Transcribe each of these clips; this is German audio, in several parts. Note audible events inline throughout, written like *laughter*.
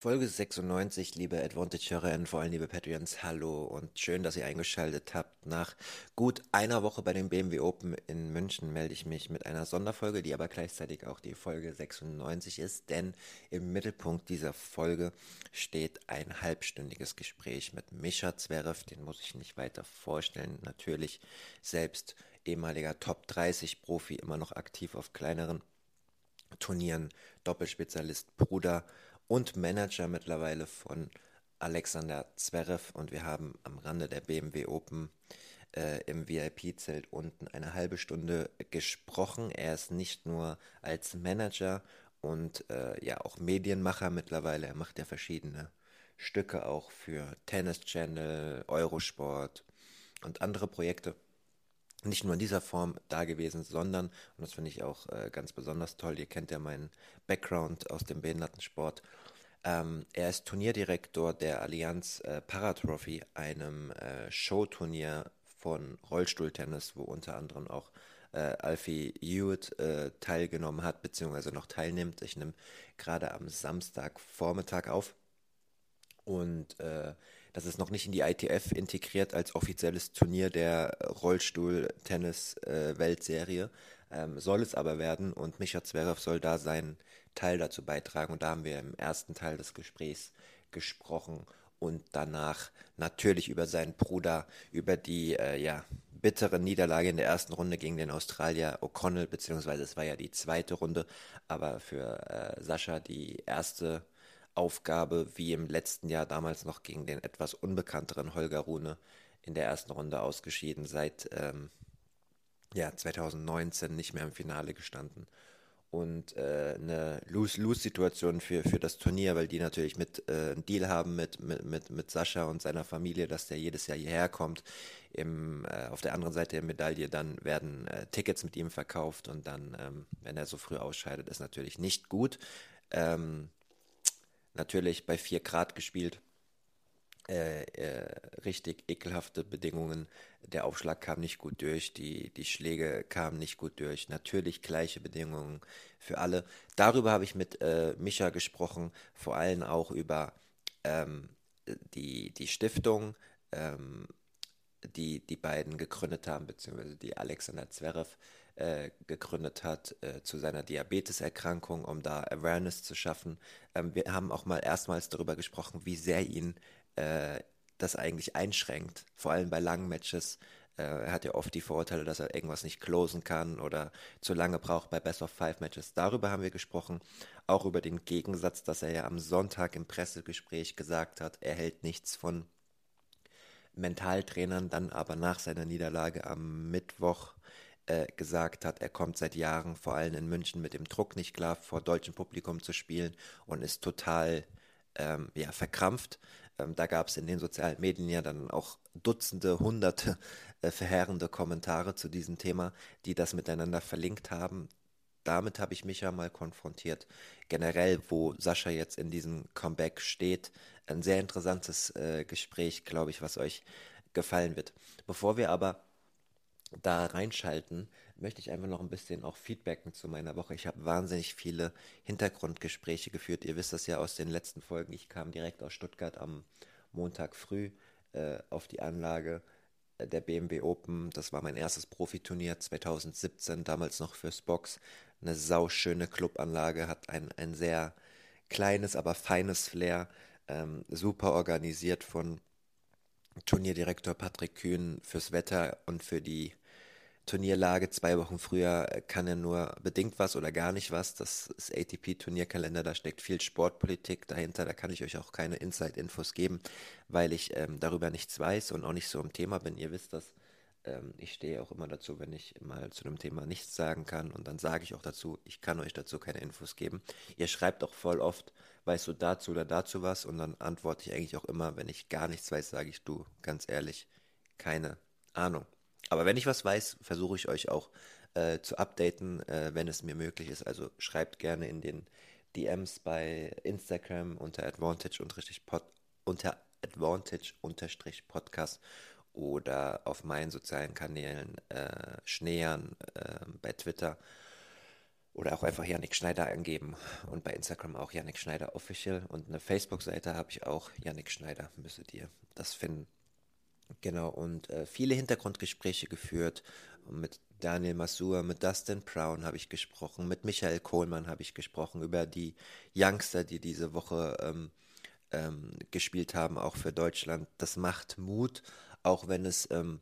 Folge 96, liebe Advantage-Hörerinnen, vor allem liebe Patreons, hallo und schön, dass ihr eingeschaltet habt. Nach gut einer Woche bei dem BMW Open in München melde ich mich mit einer Sonderfolge, die aber gleichzeitig auch die Folge 96 ist, denn im Mittelpunkt dieser Folge steht ein halbstündiges Gespräch mit Mischa Zverev, den muss ich nicht weiter vorstellen, natürlich selbst ehemaliger Top 30 Profi, immer noch aktiv auf kleineren Turnieren, Doppelspezialist, Bruder, und Manager mittlerweile von Alexander Zverev und wir haben am Rande der BMW Open äh, im VIP-Zelt unten eine halbe Stunde gesprochen. Er ist nicht nur als Manager und äh, ja auch Medienmacher mittlerweile. Er macht ja verschiedene Stücke auch für Tennis Channel, Eurosport und andere Projekte. Nicht nur in dieser Form da gewesen, sondern, und das finde ich auch äh, ganz besonders toll, ihr kennt ja meinen Background aus dem Behindertensport, ähm, er ist Turnierdirektor der Allianz äh, Paratrophy, einem äh, Showturnier von Rollstuhltennis, wo unter anderem auch äh, Alfie Hewitt äh, teilgenommen hat, beziehungsweise noch teilnimmt. Ich nehme gerade am Samstagvormittag auf. Und äh, das ist noch nicht in die ITF integriert als offizielles Turnier der Rollstuhl-Tennis-Weltserie. Ähm, soll es aber werden und Micha Zverev soll da seinen Teil dazu beitragen. Und da haben wir im ersten Teil des Gesprächs gesprochen und danach natürlich über seinen Bruder, über die äh, ja, bittere Niederlage in der ersten Runde gegen den Australier O'Connell, beziehungsweise es war ja die zweite Runde, aber für äh, Sascha die erste Aufgabe, wie im letzten Jahr damals noch gegen den etwas unbekannteren Holger Rune in der ersten Runde ausgeschieden, seit ähm, ja, 2019 nicht mehr im Finale gestanden und äh, eine Lose-Lose-Situation für, für das Turnier, weil die natürlich mit äh, einen Deal haben mit, mit, mit, mit Sascha und seiner Familie, dass der jedes Jahr hierher kommt. Im, äh, auf der anderen Seite der Medaille dann werden äh, Tickets mit ihm verkauft und dann, ähm, wenn er so früh ausscheidet, ist natürlich nicht gut. Ähm, natürlich bei 4 Grad gespielt äh, äh, richtig ekelhafte Bedingungen. Der Aufschlag kam nicht gut durch, die, die Schläge kamen nicht gut durch. Natürlich gleiche Bedingungen für alle. Darüber habe ich mit äh, Micha gesprochen, vor allem auch über ähm, die, die Stiftung, ähm, die die beiden gegründet haben, beziehungsweise die Alexander Zverev äh, gegründet hat äh, zu seiner Diabeteserkrankung, um da Awareness zu schaffen. Ähm, wir haben auch mal erstmals darüber gesprochen, wie sehr ihn äh, das eigentlich einschränkt, vor allem bei langen Matches. Äh, er hat ja oft die Vorurteile, dass er irgendwas nicht closen kann oder zu lange braucht bei Best of Five Matches. Darüber haben wir gesprochen. Auch über den Gegensatz, dass er ja am Sonntag im Pressegespräch gesagt hat, er hält nichts von Mentaltrainern, dann aber nach seiner Niederlage am Mittwoch äh, gesagt hat, er kommt seit Jahren, vor allem in München, mit dem Druck nicht klar, vor deutschem Publikum zu spielen und ist total ähm, ja, verkrampft. Ähm, da gab es in den sozialen Medien ja dann auch Dutzende, Hunderte äh, verheerende Kommentare zu diesem Thema, die das miteinander verlinkt haben. Damit habe ich mich ja mal konfrontiert. Generell, wo Sascha jetzt in diesem Comeback steht, ein sehr interessantes äh, Gespräch, glaube ich, was euch gefallen wird. Bevor wir aber da reinschalten, möchte ich einfach noch ein bisschen auch feedbacken zu meiner Woche. Ich habe wahnsinnig viele Hintergrundgespräche geführt. Ihr wisst das ja aus den letzten Folgen. Ich kam direkt aus Stuttgart am Montag früh äh, auf die Anlage äh, der BMW Open. Das war mein erstes Profiturnier 2017, damals noch fürs Box. Eine sauschöne Clubanlage, hat ein, ein sehr kleines, aber feines Flair. Ähm, super organisiert von Turnierdirektor Patrick Kühn fürs Wetter und für die Turnierlage. Zwei Wochen früher kann er nur bedingt was oder gar nicht was. Das ist ATP-Turnierkalender, da steckt viel Sportpolitik dahinter. Da kann ich euch auch keine Inside-Infos geben, weil ich ähm, darüber nichts weiß und auch nicht so im Thema bin. Ihr wisst das. Ähm, ich stehe auch immer dazu, wenn ich mal zu einem Thema nichts sagen kann. Und dann sage ich auch dazu, ich kann euch dazu keine Infos geben. Ihr schreibt auch voll oft, weißt du dazu oder dazu was? Und dann antworte ich eigentlich auch immer, wenn ich gar nichts weiß, sage ich du, ganz ehrlich, keine Ahnung. Aber wenn ich was weiß, versuche ich euch auch äh, zu updaten, äh, wenn es mir möglich ist. Also schreibt gerne in den DMs bei Instagram unter Advantage Pod, unter Advantage Podcast oder auf meinen sozialen Kanälen äh, Schneern äh, bei Twitter oder auch einfach Yannick Schneider eingeben und bei Instagram auch Yannick Schneider Official und eine Facebook-Seite habe ich auch Yannick Schneider, müsstet ihr das finden. Genau, und äh, viele Hintergrundgespräche geführt. Mit Daniel Masur, mit Dustin Brown habe ich gesprochen, mit Michael Kohlmann habe ich gesprochen über die Youngster, die diese Woche ähm, ähm, gespielt haben, auch für Deutschland. Das macht Mut, auch wenn es ähm,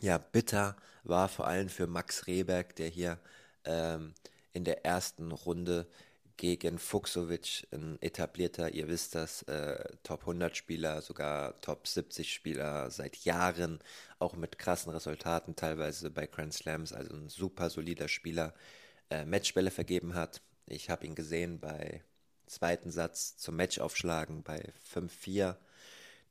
ja bitter war, vor allem für Max Rehberg, der hier ähm, in der ersten Runde gegen Fuchsovic, ein etablierter, ihr wisst das, äh, Top 100 Spieler, sogar Top 70 Spieler seit Jahren, auch mit krassen Resultaten, teilweise bei Grand Slams, also ein super solider Spieler, äh, Matchbälle vergeben hat. Ich habe ihn gesehen bei zweiten Satz zum Match aufschlagen, bei 5-4,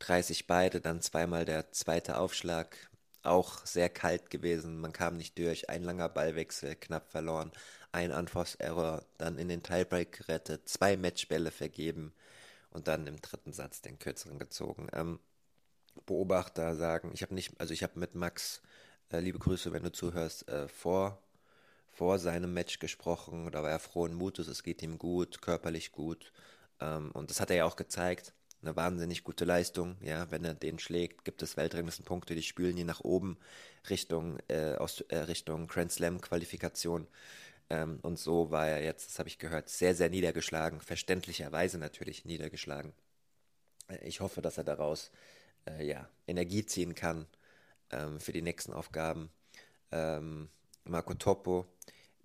30 beide, dann zweimal der zweite Aufschlag, auch sehr kalt gewesen, man kam nicht durch, ein langer Ballwechsel, knapp verloren ein Unforced-Error, dann in den Tiebreak gerettet, zwei Matchbälle vergeben und dann im dritten Satz den kürzeren gezogen. Ähm, Beobachter sagen, ich habe nicht, also ich habe mit Max, äh, liebe Grüße, wenn du zuhörst, äh, vor, vor seinem Match gesprochen. Da war er frohen Mutes, es geht ihm gut, körperlich gut. Ähm, und das hat er ja auch gezeigt. Eine wahnsinnig gute Leistung. Ja, wenn er den schlägt, gibt es Weltranglistenpunkte, die spülen ihn nach oben Richtung, äh, aus, äh, Richtung Grand Slam Qualifikation. Ähm, und so war er jetzt, das habe ich gehört, sehr, sehr niedergeschlagen, verständlicherweise natürlich niedergeschlagen. Äh, ich hoffe, dass er daraus äh, ja, Energie ziehen kann ähm, für die nächsten Aufgaben. Ähm, Marco Topo,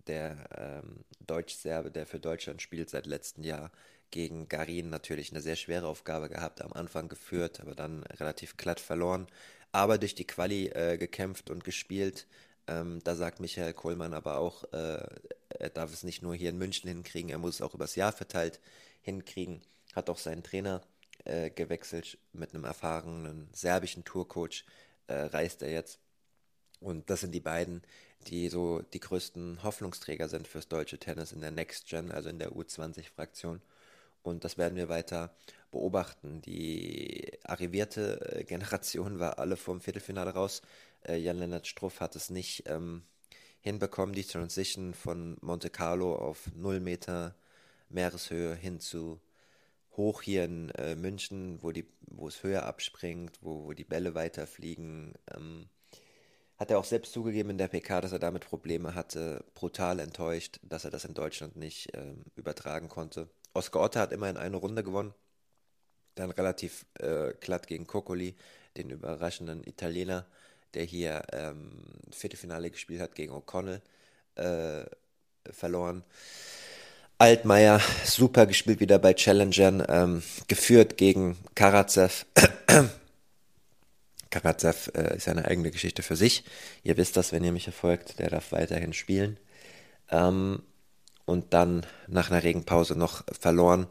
der ähm, Deutsch-Serbe, der für Deutschland spielt seit letztem Jahr, gegen Garin natürlich eine sehr schwere Aufgabe gehabt, am Anfang geführt, aber dann relativ glatt verloren, aber durch die Quali äh, gekämpft und gespielt, ähm, da sagt Michael Kohlmann aber auch, äh, er darf es nicht nur hier in München hinkriegen, er muss es auch übers Jahr verteilt hinkriegen. Hat auch seinen Trainer äh, gewechselt mit einem erfahrenen serbischen Tourcoach, äh, reist er jetzt. Und das sind die beiden, die so die größten Hoffnungsträger sind fürs deutsche Tennis in der Next Gen, also in der U20-Fraktion. Und das werden wir weiter beobachten. Die arrivierte äh, Generation war alle vom Viertelfinale raus. Äh, Jan-Lennart Struff hat es nicht ähm, hinbekommen, die Transition von Monte Carlo auf 0 Meter Meereshöhe hin zu hoch hier in äh, München, wo, die, wo es höher abspringt, wo, wo die Bälle weiterfliegen. Ähm, hat er auch selbst zugegeben in der PK, dass er damit Probleme hatte, brutal enttäuscht, dass er das in Deutschland nicht ähm, übertragen konnte. Oscar Otte hat immerhin eine Runde gewonnen, dann relativ äh, glatt gegen Coccoli, den überraschenden Italiener der hier ähm, Viertelfinale gespielt hat gegen O'Connell, äh, verloren. Altmaier, super gespielt wieder bei Challengern, ähm, geführt gegen Karatsev. *clears throat* Karatsev äh, ist eine eigene Geschichte für sich. Ihr wisst das, wenn ihr mich verfolgt, der darf weiterhin spielen. Ähm, und dann nach einer Regenpause noch verloren.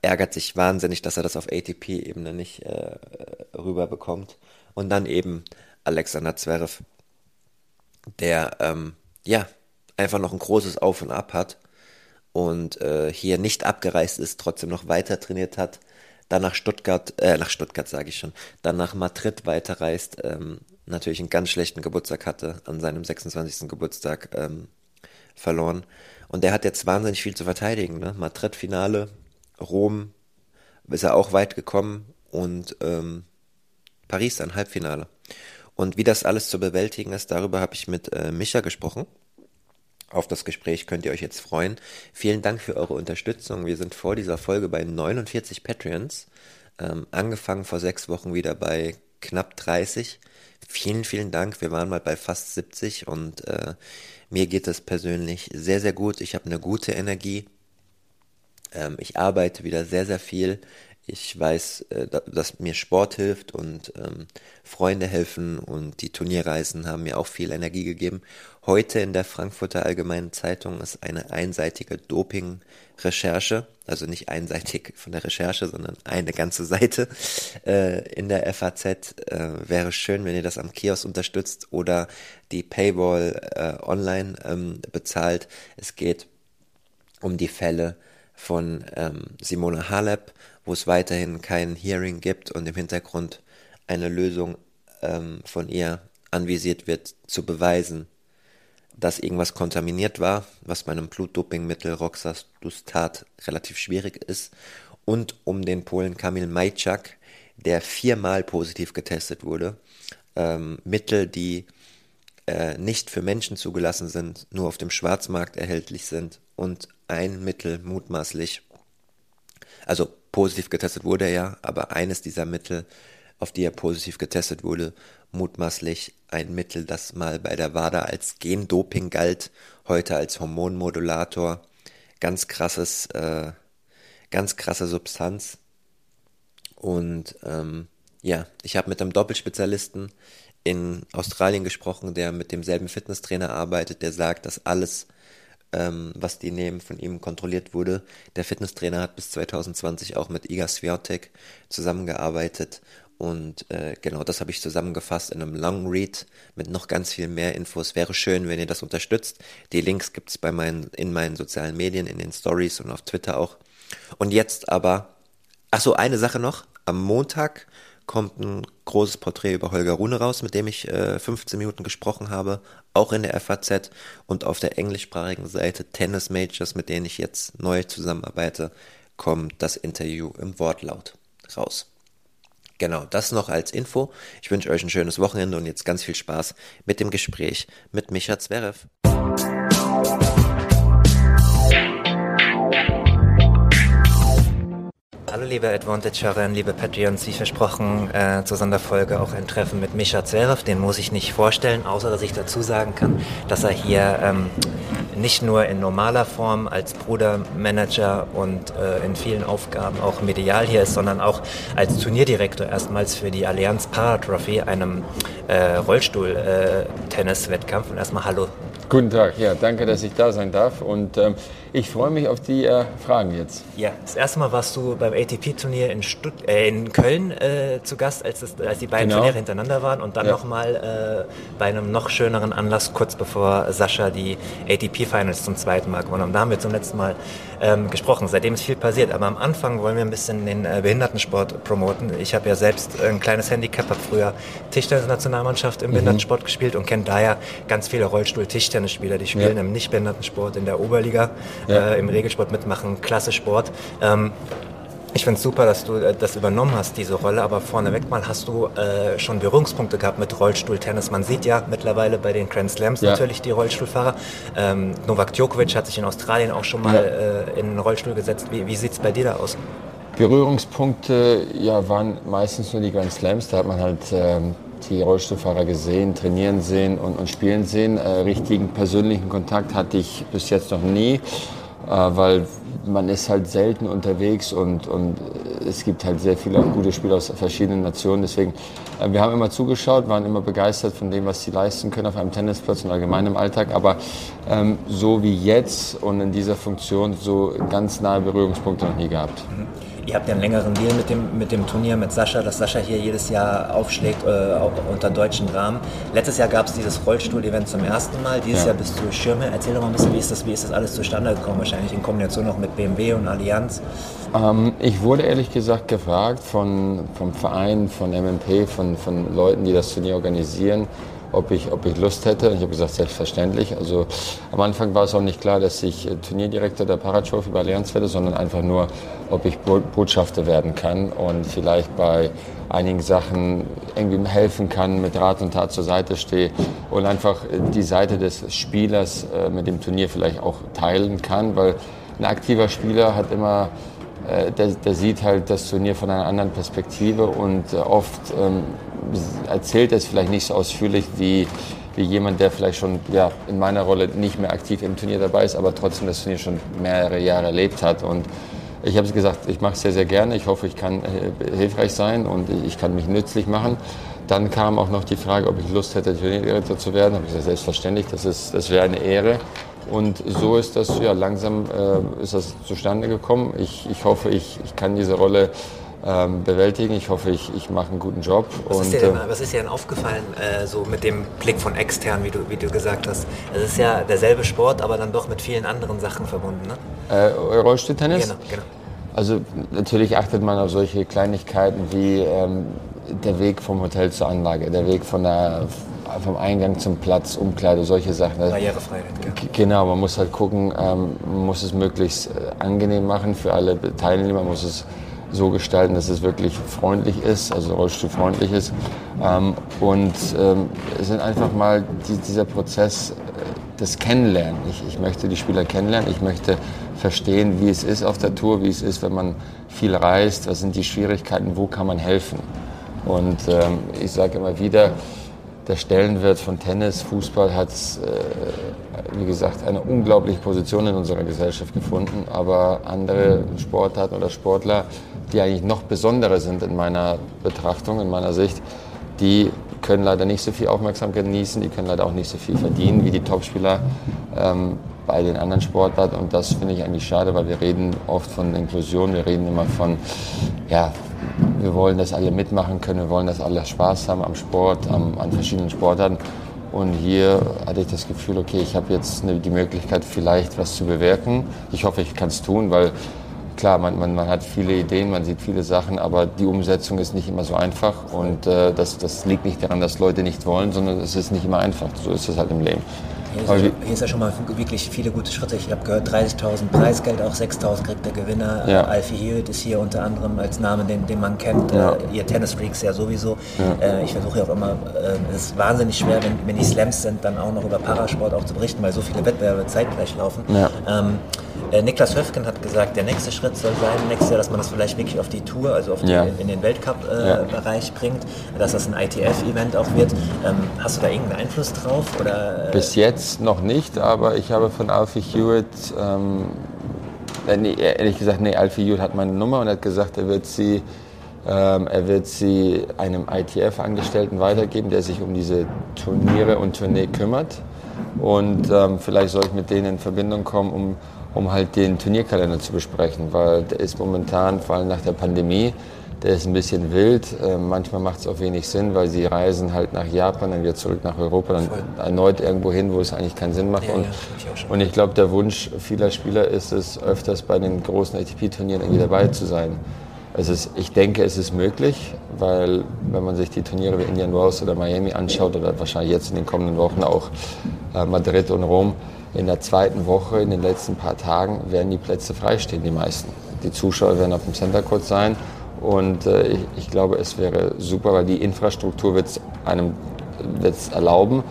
Ärgert sich wahnsinnig, dass er das auf ATP-Ebene nicht äh, rüberbekommt. Und dann eben Alexander Zverev, der ähm, ja einfach noch ein großes Auf und Ab hat und äh, hier nicht abgereist ist, trotzdem noch weiter trainiert hat, dann nach Stuttgart, äh, nach Stuttgart sage ich schon, dann nach Madrid weiterreist, ähm, natürlich einen ganz schlechten Geburtstag hatte, an seinem 26. Geburtstag ähm, verloren. Und der hat jetzt wahnsinnig viel zu verteidigen. Ne? Madrid-Finale, Rom ist er auch weit gekommen und ähm, Paris dann Halbfinale. Und wie das alles zu bewältigen ist, darüber habe ich mit äh, Micha gesprochen. Auf das Gespräch könnt ihr euch jetzt freuen. Vielen Dank für eure Unterstützung. Wir sind vor dieser Folge bei 49 Patreons. Ähm, angefangen vor sechs Wochen wieder bei knapp 30. Vielen, vielen Dank. Wir waren mal bei fast 70 und äh, mir geht es persönlich sehr, sehr gut. Ich habe eine gute Energie. Ähm, ich arbeite wieder sehr, sehr viel ich weiß, äh, dass mir Sport hilft und ähm, Freunde helfen und die Turnierreisen haben mir auch viel Energie gegeben. Heute in der Frankfurter Allgemeinen Zeitung ist eine einseitige Doping-Recherche, also nicht einseitig von der Recherche, sondern eine ganze Seite *laughs* äh, in der FAZ. Äh, wäre schön, wenn ihr das am Kiosk unterstützt oder die Paywall äh, online ähm, bezahlt. Es geht um die Fälle von ähm, Simone Halep, wo es weiterhin kein Hearing gibt und im Hintergrund eine Lösung ähm, von ihr anvisiert wird, zu beweisen, dass irgendwas kontaminiert war, was bei einem Blutdopingmittel Roxadustat relativ schwierig ist, und um den Polen Kamil Majczak, der viermal positiv getestet wurde. Ähm, Mittel, die äh, nicht für Menschen zugelassen sind, nur auf dem Schwarzmarkt erhältlich sind und ein Mittel mutmaßlich, also positiv getestet wurde er ja, aber eines dieser Mittel, auf die er positiv getestet wurde, mutmaßlich ein Mittel, das mal bei der WADA als Gendoping galt, heute als Hormonmodulator. Ganz krasses, äh, ganz krasse Substanz. Und ähm, ja, ich habe mit einem Doppelspezialisten in Australien gesprochen, der mit demselben Fitnesstrainer arbeitet, der sagt, dass alles ähm, was die nehmen, von ihm kontrolliert wurde. Der Fitnesstrainer hat bis 2020 auch mit Iga Swiatek zusammengearbeitet und äh, genau das habe ich zusammengefasst in einem Long Read mit noch ganz viel mehr Infos. Wäre schön, wenn ihr das unterstützt. Die Links gibt es meinen, in meinen sozialen Medien, in den Stories und auf Twitter auch. Und jetzt aber, ach so, eine Sache noch. Am Montag kommt ein großes Porträt über Holger Rune raus, mit dem ich äh, 15 Minuten gesprochen habe, auch in der FAZ und auf der englischsprachigen Seite Tennis Majors, mit denen ich jetzt neu zusammenarbeite, kommt das Interview im Wortlaut raus. Genau, das noch als Info. Ich wünsche euch ein schönes Wochenende und jetzt ganz viel Spaß mit dem Gespräch mit Micha Zverev. Hallo liebe Advantage-Hörerinnen, liebe Patreons, wie versprochen äh, zur Sonderfolge auch ein Treffen mit Mischa Zverev. Den muss ich nicht vorstellen, außer dass ich dazu sagen kann, dass er hier ähm, nicht nur in normaler Form als Brudermanager und äh, in vielen Aufgaben auch medial hier ist, sondern auch als Turnierdirektor erstmals für die Allianz Paratrophy, einem äh, Rollstuhl-Tennis-Wettkampf. und erstmal Hallo. Guten Tag, ja, danke, dass ich da sein darf und ähm, ich freue mich auf die äh, Fragen jetzt. Ja, das erste Mal warst du beim ATP-Turnier in, äh, in Köln äh, zu Gast, als, das, als die beiden genau. Turniere hintereinander waren und dann ja. nochmal äh, bei einem noch schöneren Anlass, kurz bevor Sascha die ATP-Finals zum zweiten Mal gewonnen hat. Da haben wir zum letzten Mal ähm, gesprochen. Seitdem ist viel passiert, aber am Anfang wollen wir ein bisschen den äh, Behindertensport promoten. Ich habe ja selbst ein kleines Handicap, habe früher Tischtennis-Nationalmannschaft im mhm. Behindertensport gespielt und kenne daher ganz viele Rollstuhl-Tischtennisspieler, die spielen ja. im Nicht-Behindertensport in der Oberliga ja. äh, im Regelsport mitmachen, klasse Sport. Ähm, ich finde es super, dass du äh, das übernommen hast, diese Rolle, aber vorneweg mal hast du äh, schon Berührungspunkte gehabt mit Rollstuhltennis. Man sieht ja mittlerweile bei den Grand Slams ja. natürlich die Rollstuhlfahrer. Ähm, Novak Djokovic hat sich in Australien auch schon mal ja. äh, in einen Rollstuhl gesetzt. Wie, wie sieht es bei dir da aus? Berührungspunkte ja, waren meistens nur die Grand Slams. Da hat man halt ähm, die Rollstuhlfahrer gesehen, trainieren sehen und, und spielen sehen. Äh, richtigen persönlichen Kontakt hatte ich bis jetzt noch nie, äh, weil man ist halt selten unterwegs und, und es gibt halt sehr viele gute Spieler aus verschiedenen Nationen. Deswegen, äh, wir haben immer zugeschaut, waren immer begeistert von dem, was sie leisten können auf einem Tennisplatz und allgemein im Alltag. Aber ähm, so wie jetzt und in dieser Funktion so ganz nahe Berührungspunkte noch nie gehabt. Ihr habt ja einen längeren Deal mit dem, mit dem Turnier, mit Sascha, dass Sascha hier jedes Jahr aufschlägt äh, unter deutschen Rahmen. Letztes Jahr gab es dieses Rollstuhl-Event zum ersten Mal, dieses ja. Jahr bist du Schirme. Erzähl doch mal ein bisschen, wie ist, das, wie ist das alles zustande gekommen? Wahrscheinlich in Kombination auch mit BMW und Allianz. Ähm, ich wurde ehrlich gesagt gefragt von, vom Verein, von MMP, von, von Leuten, die das Turnier organisieren, ob ich, ob ich Lust hätte. Ich habe gesagt, selbstverständlich. Also am Anfang war es auch nicht klar, dass ich äh, Turnierdirektor der Paratrophy bei Allianz werde, sondern einfach nur, ob ich Botschafter werden kann und vielleicht bei einigen Sachen irgendwie helfen kann, mit Rat und Tat zur Seite stehe und einfach die Seite des Spielers äh, mit dem Turnier vielleicht auch teilen kann, weil ein aktiver Spieler hat immer äh, der, der, sieht halt das Turnier von einer anderen Perspektive und oft ähm, erzählt es vielleicht nicht so ausführlich wie, wie jemand, der vielleicht schon ja, in meiner Rolle nicht mehr aktiv im Turnier dabei ist, aber trotzdem das Turnier schon mehrere Jahre erlebt hat. Und Ich habe gesagt, ich mache es sehr, sehr gerne. Ich hoffe, ich kann äh, hilfreich sein und ich kann mich nützlich machen. Dann kam auch noch die Frage, ob ich Lust hätte, Turnierdirektor zu werden. Da habe ich gesagt, selbstverständlich, das, das wäre eine Ehre. Und so ist das, ja, langsam äh, ist das zustande gekommen. Ich, ich hoffe, ich, ich kann diese Rolle ähm, bewältigen. Ich hoffe, ich, ich mache einen guten Job. Was, und, ist, dir denn, äh, was ist dir denn aufgefallen, äh, so mit dem Blick von extern, wie du, wie du gesagt hast? Es ist ja derselbe Sport, aber dann doch mit vielen anderen Sachen verbunden, ne? Äh, Rollstuhltennis? Genau, genau. Also natürlich achtet man auf solche Kleinigkeiten wie ähm, der Weg vom Hotel zur Anlage, der Weg von der, vom Eingang zum Platz, Umkleide, solche Sachen. Barrierefreiheit. Ja. Genau, man muss halt gucken, ähm, man muss es möglichst äh, angenehm machen für alle Teilnehmer, man muss es so gestalten, dass es wirklich freundlich ist, also rollstuhlfreundlich ist. Ähm, und ähm, es sind einfach mal die, dieser Prozess äh, des Kennenlernen. Ich, ich möchte die Spieler kennenlernen, ich möchte verstehen, wie es ist auf der Tour, wie es ist, wenn man viel reist, was sind die Schwierigkeiten, wo kann man helfen. Und ähm, ich sage immer wieder, der Stellenwert von Tennis, Fußball hat, äh, wie gesagt, eine unglaubliche Position in unserer Gesellschaft gefunden. Aber andere Sportarten oder Sportler, die eigentlich noch besonderer sind in meiner Betrachtung, in meiner Sicht, die können leider nicht so viel Aufmerksamkeit genießen, die können leider auch nicht so viel verdienen wie die Topspieler ähm, bei den anderen Sportarten. Und das finde ich eigentlich schade, weil wir reden oft von Inklusion, wir reden immer von, ja, wir wollen, dass alle mitmachen können, wir wollen, dass alle Spaß haben am Sport, am, an verschiedenen Sportarten. Und hier hatte ich das Gefühl, okay, ich habe jetzt die Möglichkeit, vielleicht was zu bewirken. Ich hoffe, ich kann es tun, weil klar, man, man, man hat viele Ideen, man sieht viele Sachen, aber die Umsetzung ist nicht immer so einfach. Und äh, das, das liegt nicht daran, dass Leute nicht wollen, sondern es ist nicht immer einfach. So ist es halt im Leben. Hier ist, hier ist, ja schon mal wirklich viele gute Schritte. Ich habe gehört, 30.000 Preisgeld, auch 6.000 kriegt der Gewinner. Ja. Alfie Hewitt ist hier unter anderem als Name, den, den man kennt. Ja. Äh, ihr Tennis-Freaks ja sowieso. Ja. Äh, ich versuche ja auch immer, äh, es ist wahnsinnig schwer, wenn, wenn die Slams sind, dann auch noch über Parasport auch zu berichten, weil so viele Wettbewerbe zeitgleich laufen. Ähm, äh, Niklas Höfgen hat gesagt, der nächste Schritt soll sein, nächstes Jahr, dass man das vielleicht wirklich auf die Tour, also auf die, ja. in den Weltcup-Bereich äh, ja. bringt, dass das ein ITF-Event auch wird. Ähm, hast du da irgendeinen Einfluss drauf? Oder, äh? Bis jetzt noch nicht, aber ich habe von Alfie Hewitt, ähm, äh, nee, ehrlich gesagt, nee, Alfie Hewitt hat meine Nummer und hat gesagt, er wird sie ähm, er wird sie einem ITF-Angestellten weitergeben, der sich um diese Turniere und Tournee kümmert. Und ähm, vielleicht soll ich mit denen in Verbindung kommen, um um halt den Turnierkalender zu besprechen, weil der ist momentan, vor allem nach der Pandemie, der ist ein bisschen wild. Äh, manchmal macht es auch wenig Sinn, weil sie reisen halt nach Japan, dann wieder zurück nach Europa, dann Voll. erneut irgendwo hin, wo es eigentlich keinen Sinn macht. Ja, und, ja, ich und ich glaube, der Wunsch vieler Spieler ist es, öfters bei den großen ATP-Turnieren irgendwie dabei zu sein. Es ist, ich denke, es ist möglich, weil wenn man sich die Turniere wie Indian Wells oder Miami anschaut oder wahrscheinlich jetzt in den kommenden Wochen auch äh, Madrid und Rom, in der zweiten Woche, in den letzten paar Tagen, werden die Plätze freistehen, die meisten. Die Zuschauer werden auf dem Center Court sein und äh, ich, ich, glaube, es wäre super, weil die Infrastruktur wird es einem wird's erlauben,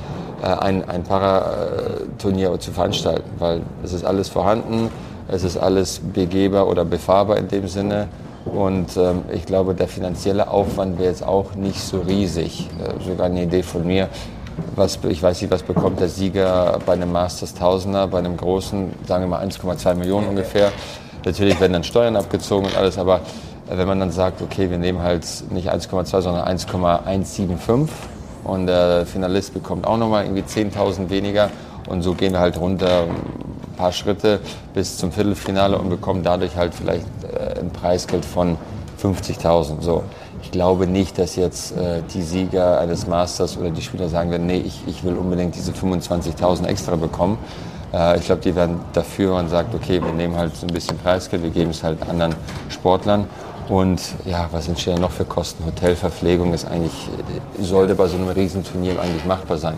äh, ein, ein Paraturnier zu veranstalten, weil es ist alles vorhanden, es ist alles begehbar oder befahrbar in dem Sinne. Und ähm, ich glaube, der finanzielle Aufwand wäre jetzt auch nicht so riesig. Äh, sogar eine Idee von mir, was, ich weiß nicht, was bekommt der Sieger bei einem Masters Tausender, bei einem großen, sagen wir mal 1,2 Millionen ungefähr. Natürlich werden dann Steuern abgezogen und alles, aber wenn man dann sagt, okay, wir nehmen halt nicht 1,2, sondern 1,175 und der Finalist bekommt auch nochmal irgendwie 10.000 weniger und so gehen wir halt runter ein paar Schritte bis zum Viertelfinale und bekommen dadurch halt vielleicht äh, ein Preisgeld von 50.000. So ich glaube nicht, dass jetzt äh, die Sieger eines Masters oder die Spieler sagen werden, nee, ich, ich will unbedingt diese 25.000 extra bekommen. Äh, ich glaube, die werden dafür und sagt, okay, wir nehmen halt so ein bisschen Preisgeld, wir geben es halt anderen Sportlern. Und ja, was entstehen noch für Kosten? Hotelverpflegung ist eigentlich, sollte bei so einem Riesenturnier eigentlich machbar sein.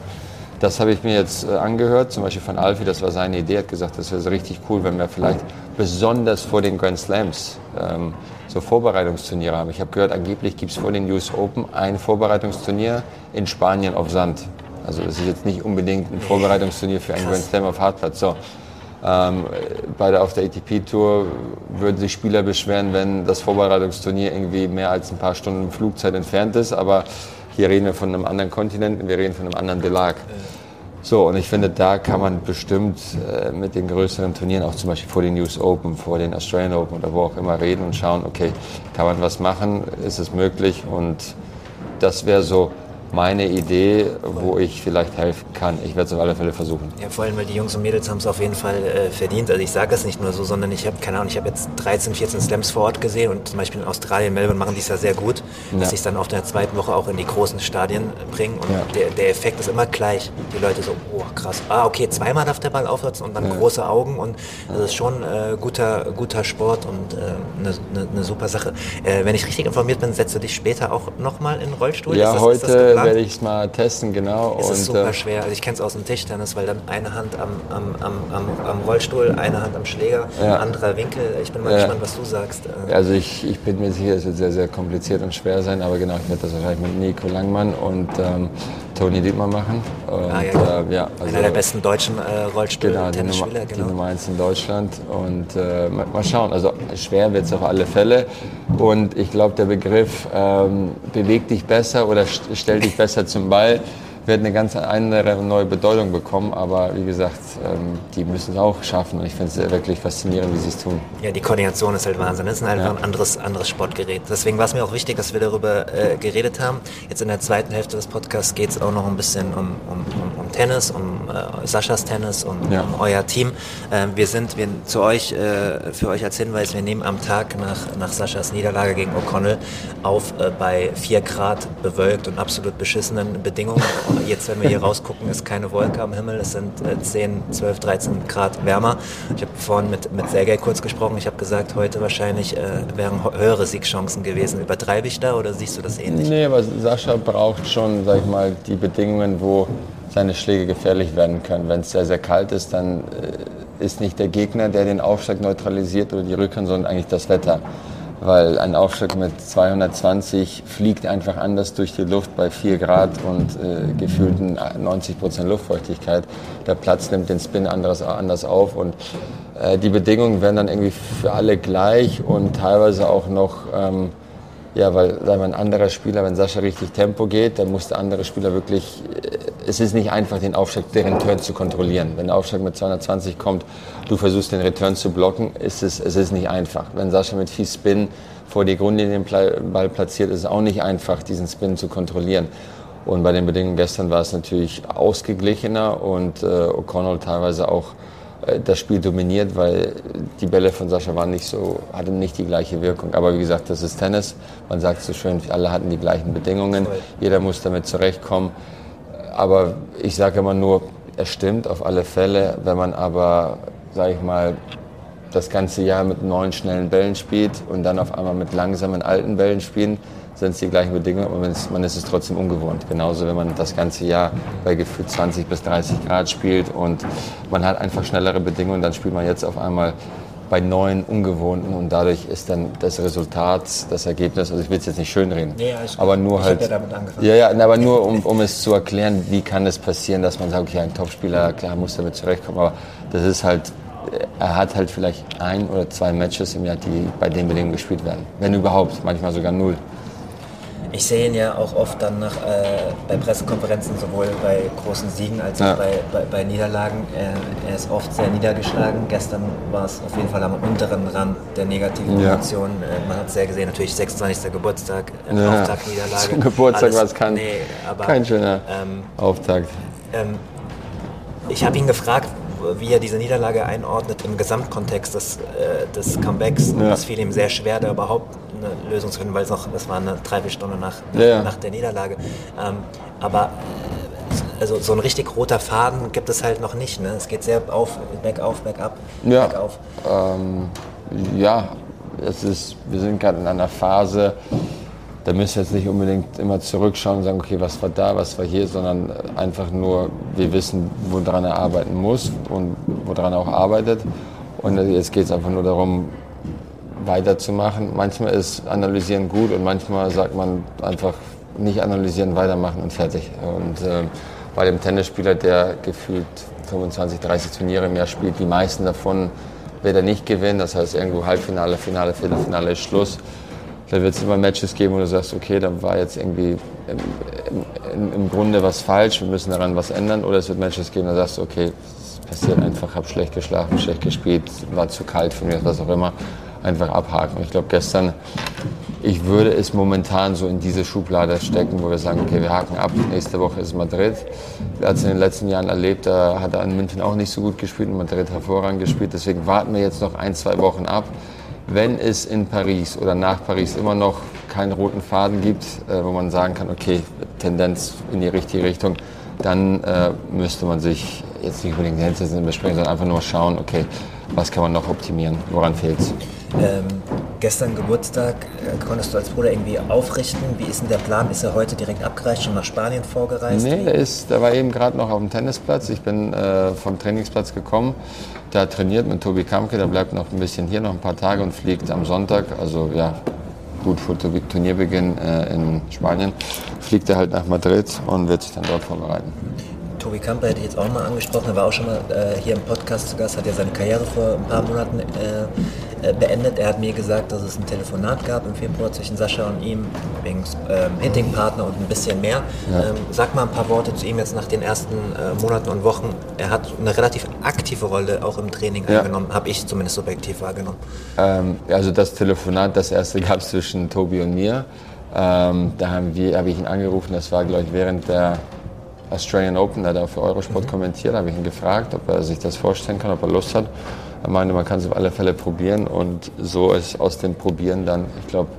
Das habe ich mir jetzt äh, angehört, zum Beispiel von Alfie, das war seine Idee, hat gesagt, das wäre richtig cool, wenn wir vielleicht besonders vor den Grand Slams ähm, so Vorbereitungsturniere haben. Ich habe gehört, angeblich gibt es vor den US Open ein Vorbereitungsturnier in Spanien auf Sand. Also das ist jetzt nicht unbedingt ein Vorbereitungsturnier für einen Grand Slam auf Hartplatz. So. Ähm, bei der, auf der ATP-Tour würden sich Spieler beschweren, wenn das Vorbereitungsturnier irgendwie mehr als ein paar Stunden Flugzeit entfernt ist. Aber hier reden wir von einem anderen Kontinent und wir reden von einem anderen Belag. So, und ich finde, da kann man bestimmt äh, mit den größeren Turnieren, auch zum Beispiel vor den News Open, vor den Australian Open oder wo auch immer reden und schauen, okay, kann man was machen, ist es möglich? Und das wäre so meine Idee, wo ich vielleicht helfen kann. Ich werde es auf alle Fälle versuchen. Ja, vor allem, weil die Jungs und Mädels haben es auf jeden Fall äh, verdient. Also ich sage es nicht nur so, sondern ich habe, keine Ahnung, ich habe jetzt 13, 14 Slams vor Ort gesehen und zum Beispiel in Australien, Melbourne machen die es ja sehr gut, ja. dass sie es dann auf der zweiten Woche auch in die großen Stadien bringen und ja. der, der, Effekt ist immer gleich. Die Leute so, oh krass, ah okay, zweimal darf der Ball aufsetzen und dann ja. große Augen und das ist schon äh, guter, guter Sport und eine äh, ne, ne, ne super Sache. Äh, wenn ich richtig informiert bin, setzt du dich später auch nochmal in den Rollstuhl? Ja, das, heute werde ich es mal testen, genau. Es ist super äh, schwer. Also ich kenne es aus dem Tischtennis, weil dann eine Hand am, am, am, am Rollstuhl, eine Hand am Schläger, ja. anderer Winkel. Ich bin mal ja. gespannt, was du sagst. Äh. Also ich, ich bin mir sicher, es wird sehr, sehr kompliziert und schwer sein, aber genau, ich werde das wahrscheinlich mit Nico Langmann und ähm, Toni Dietmar machen. Und, ah, ja, ja. Äh, ja also, Einer der besten deutschen äh, Rollstuhl-Tennisspieler. Genau, die, genau. die Nummer eins in Deutschland. Und äh, mal, mal, schauen, also schwer wird es auf alle Fälle. Und ich glaube, der Begriff ähm, beweg dich besser oder stell dich besser zum Ball wird eine ganz andere und neue Bedeutung bekommen. Aber wie gesagt, ähm, die müssen es auch schaffen. Und ich finde es wirklich faszinierend, wie sie es tun. Ja, die Koordination ist halt Wahnsinn. Das ist einfach ja. ein anderes, anderes Sportgerät. Deswegen war es mir auch wichtig, dass wir darüber äh, geredet haben. Jetzt in der zweiten Hälfte des Podcasts geht es auch noch ein bisschen um, um, um, um Tennis, um äh, Saschas Tennis, um, ja. um euer Team. Ähm, wir sind wir, zu euch, äh, für euch als Hinweis, wir nehmen am Tag nach, nach Saschas Niederlage gegen O'Connell auf äh, bei 4 Grad bewölkt und absolut beschissenen Bedingungen. *laughs* Jetzt, wenn wir hier rausgucken, ist keine Wolke am Himmel. Es sind äh, 10, 12, 13 Grad wärmer. Ich habe vorhin mit, mit Sergej kurz gesprochen. Ich habe gesagt, heute wahrscheinlich äh, wären höhere Siegchancen gewesen. Übertreibe ich da oder siehst du das ähnlich? Nee, aber Sascha braucht schon, sag ich mal, die Bedingungen, wo seine Schläge gefährlich werden können. Wenn es sehr, sehr kalt ist, dann äh, ist nicht der Gegner, der den Aufschlag neutralisiert oder die Rückhand, sondern eigentlich das Wetter weil ein Aufschlag mit 220 fliegt einfach anders durch die Luft bei 4 Grad und äh, gefühlten 90 Prozent Luftfeuchtigkeit. Der Platz nimmt den Spin anders, anders auf und äh, die Bedingungen werden dann irgendwie für alle gleich und teilweise auch noch ähm, ja, weil sagen wir, ein anderer Spieler, wenn Sascha richtig Tempo geht, dann muss der andere Spieler wirklich, äh, es ist nicht einfach, den Aufschlag, den Return zu kontrollieren. Wenn der Aufschlag mit 220 kommt, du versuchst den Return zu blocken, ist es, es ist nicht einfach. Wenn Sascha mit viel Spin vor die Grundlinie den Ball platziert, ist es auch nicht einfach, diesen Spin zu kontrollieren. Und bei den Bedingungen gestern war es natürlich ausgeglichener und äh, O'Connell teilweise auch das Spiel dominiert, weil die Bälle von Sascha waren nicht so, hatten nicht die gleiche Wirkung. Aber wie gesagt, das ist Tennis. Man sagt so schön, alle hatten die gleichen Bedingungen. Jeder muss damit zurechtkommen. Aber ich sage immer nur, es stimmt auf alle Fälle. Wenn man aber, sage ich mal, das ganze Jahr mit neuen schnellen Bällen spielt und dann auf einmal mit langsamen alten Bällen spielen, sind es die gleichen Bedingungen und man ist es trotzdem ungewohnt. Genauso, wenn man das ganze Jahr bei gefühlt 20 bis 30 Grad spielt und man hat einfach schnellere Bedingungen, dann spielt man jetzt auf einmal bei neuen, ungewohnten und dadurch ist dann das Resultat, das Ergebnis, also ich will es jetzt nicht schönreden, nee, aber nur ich halt, ja, damit angefangen. ja, ja, aber nur um, um es zu erklären, wie kann es passieren, dass man sagt, okay, ein Topspieler, klar, muss damit zurechtkommen, aber das ist halt, er hat halt vielleicht ein oder zwei Matches im Jahr, die bei den Bedingungen gespielt werden, wenn überhaupt, manchmal sogar null. Ich sehe ihn ja auch oft dann nach, äh, bei Pressekonferenzen, sowohl bei großen Siegen als auch ja. bei, bei, bei, Niederlagen. Er, er, ist oft sehr niedergeschlagen. Gestern war es auf jeden Fall am unteren Rand der negativen ja. Emotionen. Äh, man hat es sehr gesehen, natürlich 26. Geburtstag, äh, ja. Auftakt, Niederlage. Zum Geburtstag war es kein, nee, kein schöner ähm, Auftakt. Ähm, ich habe ihn gefragt, wie er diese Niederlage einordnet im Gesamtkontext des, äh, des Comebacks. Ja. Das fiel ihm sehr schwer, da überhaupt eine Lösung zu finden, weil es noch, das war eine Dreiviertelstunde nach, nach, ja, ja. nach der Niederlage. Ähm, aber äh, also so ein richtig roter Faden gibt es halt noch nicht. Ne? Es geht sehr auf, bergauf, bergab, ja, bergauf. Ähm, ja, es ist, wir sind gerade in einer Phase, da müssen wir jetzt nicht unbedingt immer zurückschauen und sagen, okay, was war da, was war hier, sondern einfach nur, wir wissen, woran er arbeiten muss und woran er auch arbeitet. Und jetzt geht es einfach nur darum, weiterzumachen. Manchmal ist Analysieren gut und manchmal sagt man einfach nicht analysieren, weitermachen und fertig. Und äh, bei dem Tennisspieler, der gefühlt 25, 30 Turniere mehr spielt, die meisten davon wird er nicht gewinnen. Das heißt, irgendwo Halbfinale, Finale, Viertelfinale ist Schluss. Da wird es immer Matches geben, wo du sagst, okay, da war jetzt irgendwie im, im, im, Grunde was falsch, wir müssen daran was ändern. Oder es wird Matches geben, da sagst du, okay, es passiert einfach, habe schlecht geschlafen, schlecht gespielt, war zu kalt für mich, was auch immer. Einfach abhaken. Ich glaube, gestern, ich würde es momentan so in diese Schublade stecken, wo wir sagen, okay, wir haken ab, nächste Woche ist Madrid. Er hat es in den letzten Jahren erlebt, da hat er in München auch nicht so gut gespielt, in Madrid hervorragend gespielt. Deswegen warten wir jetzt noch ein, zwei Wochen ab wenn es in Paris oder nach Paris immer noch keinen roten Faden gibt, äh, wo man sagen kann, okay, Tendenz in die richtige Richtung, dann äh, müsste man sich jetzt nicht unbedingt hinsetzen und besprechen, sondern einfach nur schauen, okay, was kann man noch optimieren, woran fehlt es. Ähm, gestern Geburtstag äh, konntest du als Bruder irgendwie aufrichten. Wie ist denn der Plan? Ist er heute direkt abgereist, schon nach Spanien vorgereist? Nee, der, ist, der war eben gerade noch auf dem Tennisplatz. Ich bin äh, vom Trainingsplatz gekommen da trainiert mit Tobi Kamke, der bleibt noch ein bisschen hier, noch ein paar Tage und fliegt am Sonntag, also ja, gut vor Turnierbeginn äh, in Spanien, fliegt er halt nach Madrid und wird sich dann dort vorbereiten. Tobi Kamper hätte ich jetzt auch mal angesprochen, er war auch schon mal äh, hier im Podcast zu Gast, hat ja seine Karriere vor ein paar Monaten äh, beendet. Er hat mir gesagt, dass es ein Telefonat gab im Februar zwischen Sascha und ihm, wegen ähm, Hittingpartner und ein bisschen mehr. Ja. Ähm, sag mal ein paar Worte zu ihm jetzt nach den ersten äh, Monaten und Wochen. Er hat eine relativ aktive Rolle auch im Training ja. eingenommen, habe ich zumindest subjektiv wahrgenommen. Ähm, also das Telefonat, das erste *laughs* gab es zwischen Tobi und mir. Ähm, da habe ich ihn angerufen, das war, glaube ich, während der Australian Open, da hat er für Eurosport mhm. kommentiert, habe ich ihn gefragt, ob er sich das vorstellen kann, ob er Lust hat. Er meinte, man kann es auf alle Fälle probieren und so ist aus dem Probieren dann, ich glaube,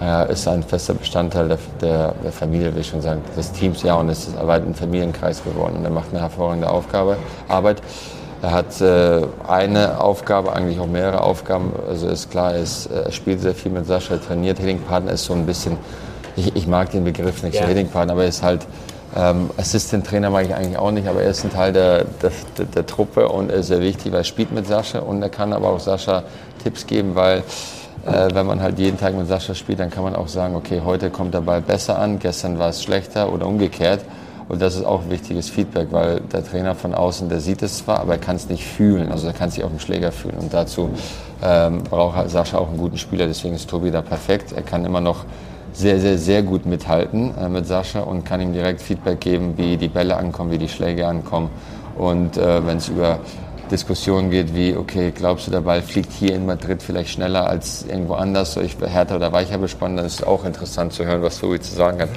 er ist ein fester Bestandteil der, der, der, Familie, will ich schon sagen, des Teams, ja, und es ist weit ein Familienkreis geworden und er macht eine hervorragende Aufgabe, Arbeit. Er hat äh, eine Aufgabe, eigentlich auch mehrere Aufgaben. Also ist klar, er, ist, er spielt sehr viel mit Sascha, er trainiert. Hitting-Partner ist so ein bisschen, ich, ich, mag den Begriff nicht, ja. so Hitting-Partner, aber er ist halt ähm, Assistant-Trainer mag ich eigentlich auch nicht, aber er ist ein Teil der, der, der, der, Truppe und er ist sehr wichtig, weil er spielt mit Sascha und er kann aber auch Sascha Tipps geben, weil äh, wenn man halt jeden Tag mit Sascha spielt, dann kann man auch sagen, okay, heute kommt der Ball besser an, gestern war es schlechter oder umgekehrt. Und das ist auch wichtiges Feedback, weil der Trainer von außen, der sieht es zwar, aber er kann es nicht fühlen. Also er kann sich auf dem Schläger fühlen. Und dazu ähm, braucht Sascha auch einen guten Spieler. Deswegen ist Tobi da perfekt. Er kann immer noch sehr, sehr, sehr gut mithalten äh, mit Sascha und kann ihm direkt Feedback geben, wie die Bälle ankommen, wie die Schläge ankommen. Und äh, wenn es über Diskussionen geht, wie, okay, glaubst du, der Ball fliegt hier in Madrid vielleicht schneller als irgendwo anders, soll ich härter oder weicher bespannen, dann ist es auch interessant zu hören, was Tobi zu sagen hat.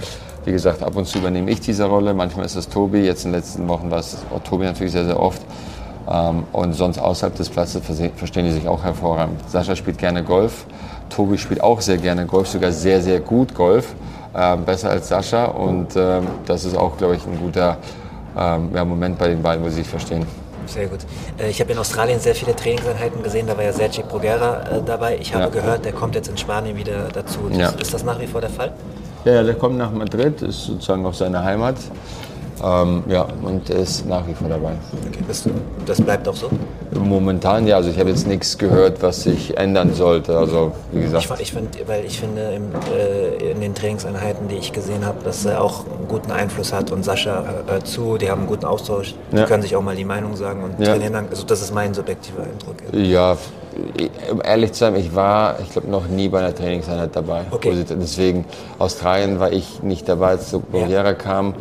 Wie gesagt, ab und zu übernehme ich diese Rolle, manchmal ist es Tobi, jetzt in den letzten Wochen war es Tobi natürlich sehr, sehr oft. Ähm, und sonst außerhalb des Platzes verstehen die sich auch hervorragend. Sascha spielt gerne Golf. Tobi spielt auch sehr gerne Golf, sogar sehr, sehr gut Golf. Ähm, besser als Sascha. Und ähm, das ist auch, glaube ich, ein guter ähm, ja, Moment bei den beiden, wo sie sich verstehen. Sehr gut. Äh, ich habe in Australien sehr viele Trainingseinheiten gesehen, da war ja Sergi Bruguera äh, dabei. Ich habe ja. gehört, der kommt jetzt in Spanien wieder dazu. Ja. Ist das nach wie vor der Fall? Ja, der kommt nach Madrid, ist sozusagen auch seine Heimat. Ähm, ja, und er ist nach wie vor dabei. Okay, das, das, bleibt auch so? Momentan ja, also ich habe jetzt nichts gehört, was sich ändern sollte. Also wie gesagt. Ich, ich find, weil ich finde, im, äh, in den Trainingseinheiten, die ich gesehen habe, dass er auch einen guten Einfluss hat und Sascha äh, zu, die haben einen guten Austausch, die ja. können sich auch mal die Meinung sagen und ja. trainieren. Also das ist mein subjektiver Eindruck. Ja, um ehrlich zu sein, ich war, ich glaube, noch nie bei einer Trainingseinheit dabei. Okay. Deswegen, Australien war ich nicht dabei, als Barriere ja. kam.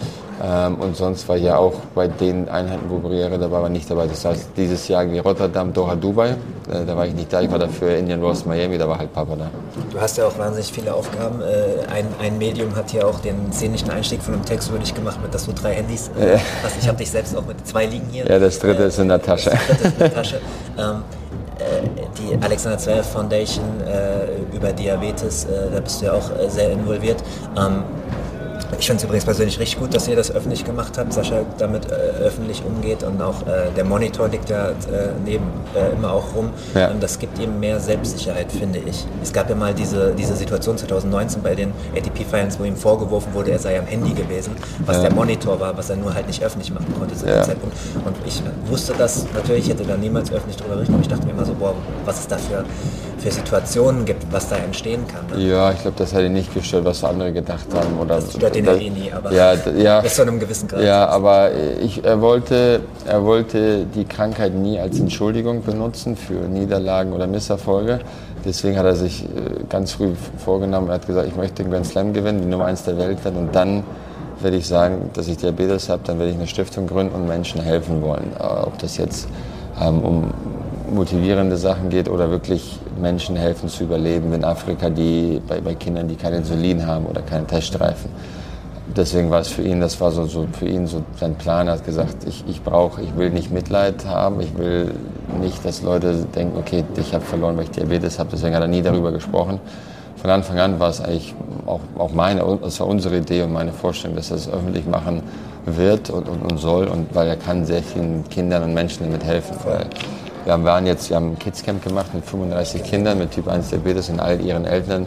Ähm, und sonst war ich ja auch bei den Einheiten, wo Barriere dabei war, nicht dabei. Das heißt, dieses Jahr Rotterdam, Doha, Dubai, äh, da war ich nicht da. Ich war dafür Indian Wells, Miami, da war halt Papa da. Du hast ja auch wahnsinnig viele Aufgaben. Äh, ein, ein Medium hat hier auch den szenischen Einstieg von einem Text dich gemacht, mit dass du drei Handys äh, hast. Ich habe dich selbst auch mit zwei liegen hier. Ja, das dritte äh, ist in der Tasche. Das dritte ist in der Tasche. ähm, äh, die Alexander Zverev Foundation äh, über Diabetes, da bist du ja auch sehr involviert. Ähm, ich finde es übrigens persönlich richtig gut, dass ihr das öffentlich gemacht habt, Sascha damit äh, öffentlich umgeht und auch äh, der Monitor liegt ja äh, neben äh, immer auch rum. Ja. Und das gibt ihm mehr Selbstsicherheit, finde ich. Es gab ja mal diese, diese Situation 2019 bei den ATP-Finals, wo ihm vorgeworfen wurde, er sei am Handy gewesen, was ja. der Monitor war, was er nur halt nicht öffentlich machen konnte zu dem Zeitpunkt. Und ich wusste das, natürlich hätte da niemals öffentlich drüber berichten, aber ich dachte mir immer so, boah, was ist da für für Situationen gibt, was da entstehen kann. Ne? Ja, ich glaube, das hätte nicht gestört, was andere gedacht haben. Oder das stört ihn ja eh nie, aber ja, *laughs* ja, bis zu einem gewissen Grad. Ja, aber ich, er, wollte, er wollte die Krankheit nie als Entschuldigung benutzen für Niederlagen oder Misserfolge. Deswegen hat er sich äh, ganz früh vorgenommen, er hat gesagt, ich möchte den Grand Slam gewinnen, die Nummer 1 der Welt werden und dann werde ich sagen, dass ich Diabetes habe, dann werde ich eine Stiftung gründen und Menschen helfen wollen. Äh, ob das jetzt ähm, um motivierende Sachen geht oder wirklich Menschen helfen zu überleben in Afrika, die bei, bei Kindern, die kein Insulin haben oder keine Teststreifen. Deswegen war es für ihn, das war so, so für ihn so sein Plan. Er hat gesagt, ich, ich brauche, ich will nicht Mitleid haben, ich will nicht, dass Leute denken, okay, ich habe verloren, weil ich Diabetes habe. Deswegen hat er nie darüber gesprochen. Von Anfang an war es eigentlich auch, auch meine, es war unsere Idee und meine Vorstellung, dass er es öffentlich machen wird und, und, und soll und weil er kann sehr vielen Kindern und Menschen damit helfen. Weil wir waren jetzt, wir haben ein Kidscamp gemacht mit 35 Kindern mit Typ 1 Diabetes und all ihren Eltern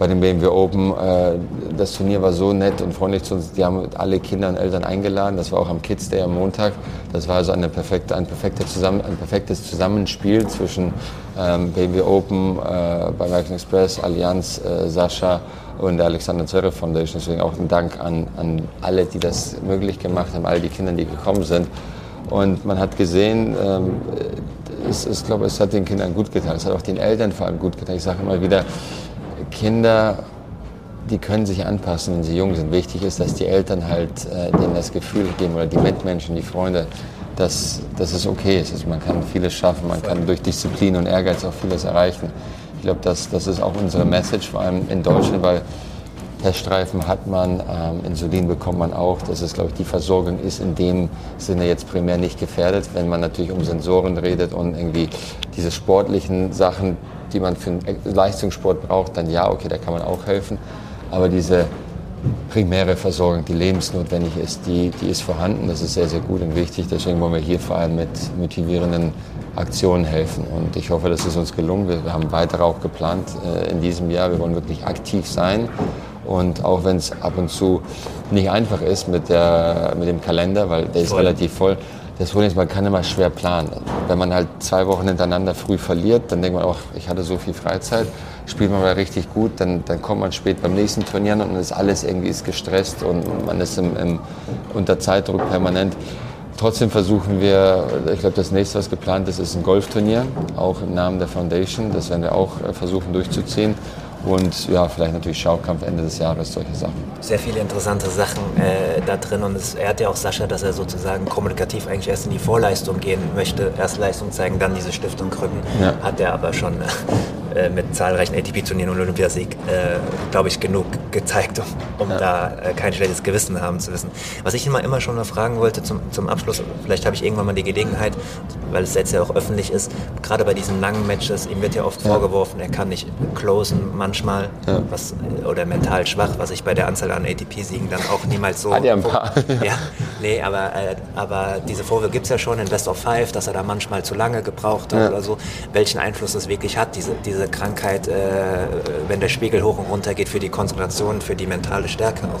bei dem BMW Open. Äh, das Turnier war so nett und freundlich zu uns. Die haben alle Kinder und Eltern eingeladen. Das war auch am Kids Day am Montag. Das war also eine perfekte, ein, perfekter Zusammen, ein perfektes Zusammenspiel zwischen ähm, BMW Open, äh, bei American Express, Allianz, äh, Sascha und der Alexander Zverev Foundation. Deswegen auch ein Dank an, an alle, die das möglich gemacht haben, all die Kinder, die gekommen sind. Und man hat gesehen, ähm, es, glaube, es hat den Kindern gut getan. Es hat auch den Eltern vor allem gut getan. Ich sage immer wieder, Kinder, die können sich anpassen, wenn sie jung sind. Wichtig ist, dass die Eltern halt äh, denen das Gefühl geben oder die Mitmenschen, die Freunde, dass, dass es okay ist. Also man kann vieles schaffen, man kann durch Disziplin und Ehrgeiz auch vieles erreichen. Ich glaube, das, das ist auch unsere Message, vor allem in Deutschland, weil Teststreifen hat man, ähm, Insulin bekommt man auch. Das ist, glaube ich, die Versorgung ist in dem Sinne jetzt primär nicht gefährdet. Wenn man natürlich um Sensoren redet und irgendwie diese sportlichen Sachen, die man für einen Leistungssport braucht, dann ja, okay, da kann man auch helfen. Aber diese primäre Versorgung, die lebensnotwendig ist, die, die ist vorhanden. Das ist sehr, sehr gut und wichtig. Deswegen wollen wir hier vor allem mit motivierenden Aktionen helfen. Und ich hoffe, das ist uns gelungen. Wir, wir haben weitere auch geplant äh, in diesem Jahr. Wir wollen wirklich aktiv sein. Und auch wenn es ab und zu nicht einfach ist mit, der, mit dem Kalender, weil der ist voll. relativ voll, das Problem ist, man kann immer schwer planen. Wenn man halt zwei Wochen hintereinander früh verliert, dann denkt man auch, ich hatte so viel Freizeit, spielt man aber richtig gut, dann, dann kommt man spät beim nächsten Turnier und ist alles irgendwie ist gestresst und man ist im, im, unter Zeitdruck permanent. Trotzdem versuchen wir, ich glaube, das nächste, was geplant ist, ist ein Golfturnier, auch im Namen der Foundation. Das werden wir auch äh, versuchen durchzuziehen und ja, vielleicht natürlich Schaukampf Ende des Jahres, solche Sachen. Sehr viele interessante Sachen äh, da drin und es, er hat ja auch Sascha, dass er sozusagen kommunikativ eigentlich erst in die Vorleistung gehen möchte, erst Leistung zeigen, dann diese Stiftung gründen. Ja. Hat er aber schon äh, mit zahlreichen ATP-Turnieren und Olympiasieg, äh, glaube ich, genug gezeigt, um, um ja. da äh, kein schlechtes Gewissen haben zu wissen. Was ich immer, immer schon mal fragen wollte zum, zum Abschluss, vielleicht habe ich irgendwann mal die Gelegenheit, weil es jetzt ja auch öffentlich ist, gerade bei diesen langen Matches, ihm wird ja oft ja. vorgeworfen, er kann nicht closen manchmal ja. was, oder mental schwach, was ich bei der Anzahl an ATP-Siegen dann auch niemals so... Hat ja ein paar. *laughs* ja, nee, aber, äh, aber diese Vorwürfe gibt es ja schon in Best of Five, dass er da manchmal zu lange gebraucht hat oder so. Welchen Einfluss das wirklich hat, diese, diese Krankheit, äh, wenn der Spiegel hoch und runter geht für die Konzentration, für die mentale Stärke auch.